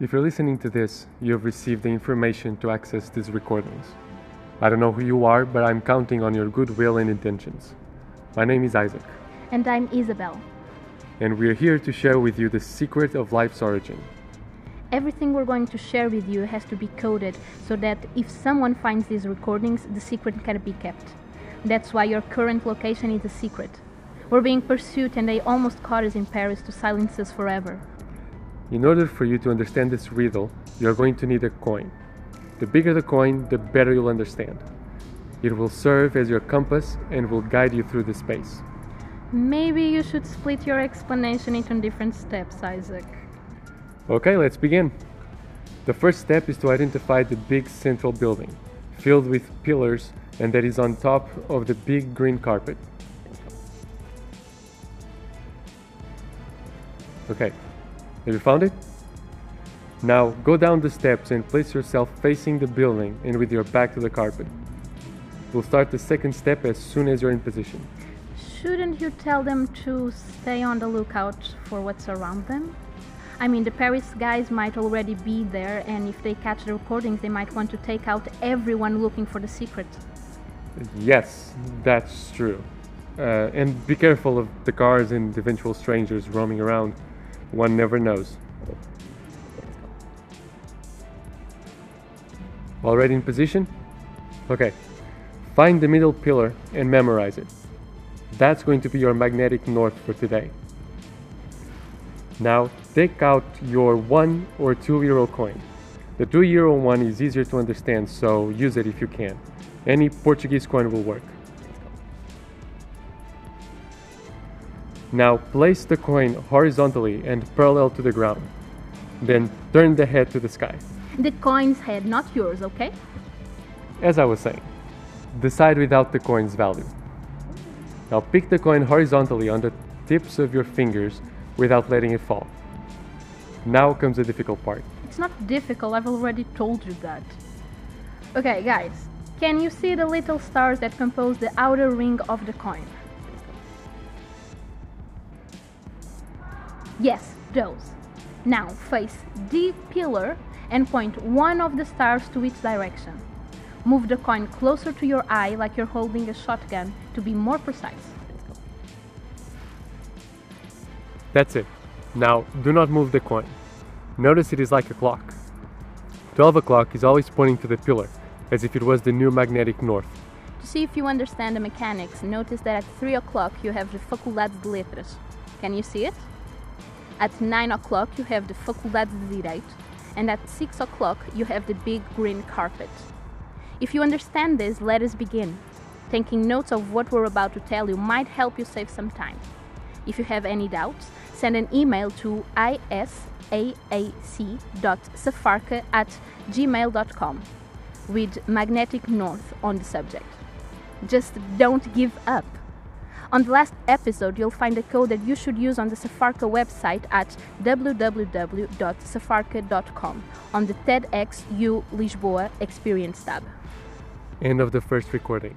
If you're listening to this, you have received the information to access these recordings. I don't know who you are, but I'm counting on your goodwill and intentions. My name is Isaac, And I'm Isabel. and we're here to share with you the secret of life's origin. Everything we're going to share with you has to be coded so that if someone finds these recordings, the secret can be kept. That's why your current location is a secret. We're being pursued and they almost caught us in Paris to silence us forever. In order for you to understand this riddle, you're going to need a coin. The bigger the coin, the better you'll understand. It will serve as your compass and will guide you through the space. Maybe you should split your explanation into different steps, Isaac. Okay, let's begin. The first step is to identify the big central building, filled with pillars, and that is on top of the big green carpet. Okay, have you found it? Now go down the steps and place yourself facing the building and with your back to the carpet. We'll start the second step as soon as you're in position. Shouldn't you tell them to stay on the lookout for what's around them? I mean, the Paris guys might already be there, and if they catch the recordings, they might want to take out everyone looking for the secret. Yes, that's true. Uh, and be careful of the cars and eventual strangers roaming around. One never knows. Already in position? Okay. Find the middle pillar and memorize it. That's going to be your magnetic north for today. Now, take out your 1 or 2 euro coin. The 2 euro one is easier to understand, so use it if you can. Any Portuguese coin will work. Now place the coin horizontally and parallel to the ground. Then turn the head to the sky. The coin's head, not yours, okay? As I was saying, decide without the coin's value. Now pick the coin horizontally on the tips of your fingers without letting it fall. Now comes the difficult part. It's not difficult, I've already told you that. Okay, guys, can you see the little stars that compose the outer ring of the coin? Yes, those. Now face the pillar and point one of the stars to its direction. Move the coin closer to your eye like you're holding a shotgun to be more precise. That's it. Now do not move the coin. Notice it is like a clock. 12 o'clock is always pointing to the pillar, as if it was the new magnetic north. To see if you understand the mechanics, notice that at 3 o'clock you have the Faculdade de Letras. Can you see it? At 9 o'clock you have the Faculdade de Direito, and at 6 o'clock you have the big green carpet. If you understand this, let us begin. Taking notes of what we're about to tell you might help you save some time. If you have any doubts, send an email to isaac.safarka at gmail.com with magnetic north on the subject. Just don't give up. On the last episode, you'll find a code that you should use on the Safarka website at www.safarka.com on the TEDxU Lisboa Experience tab. End of the first recording.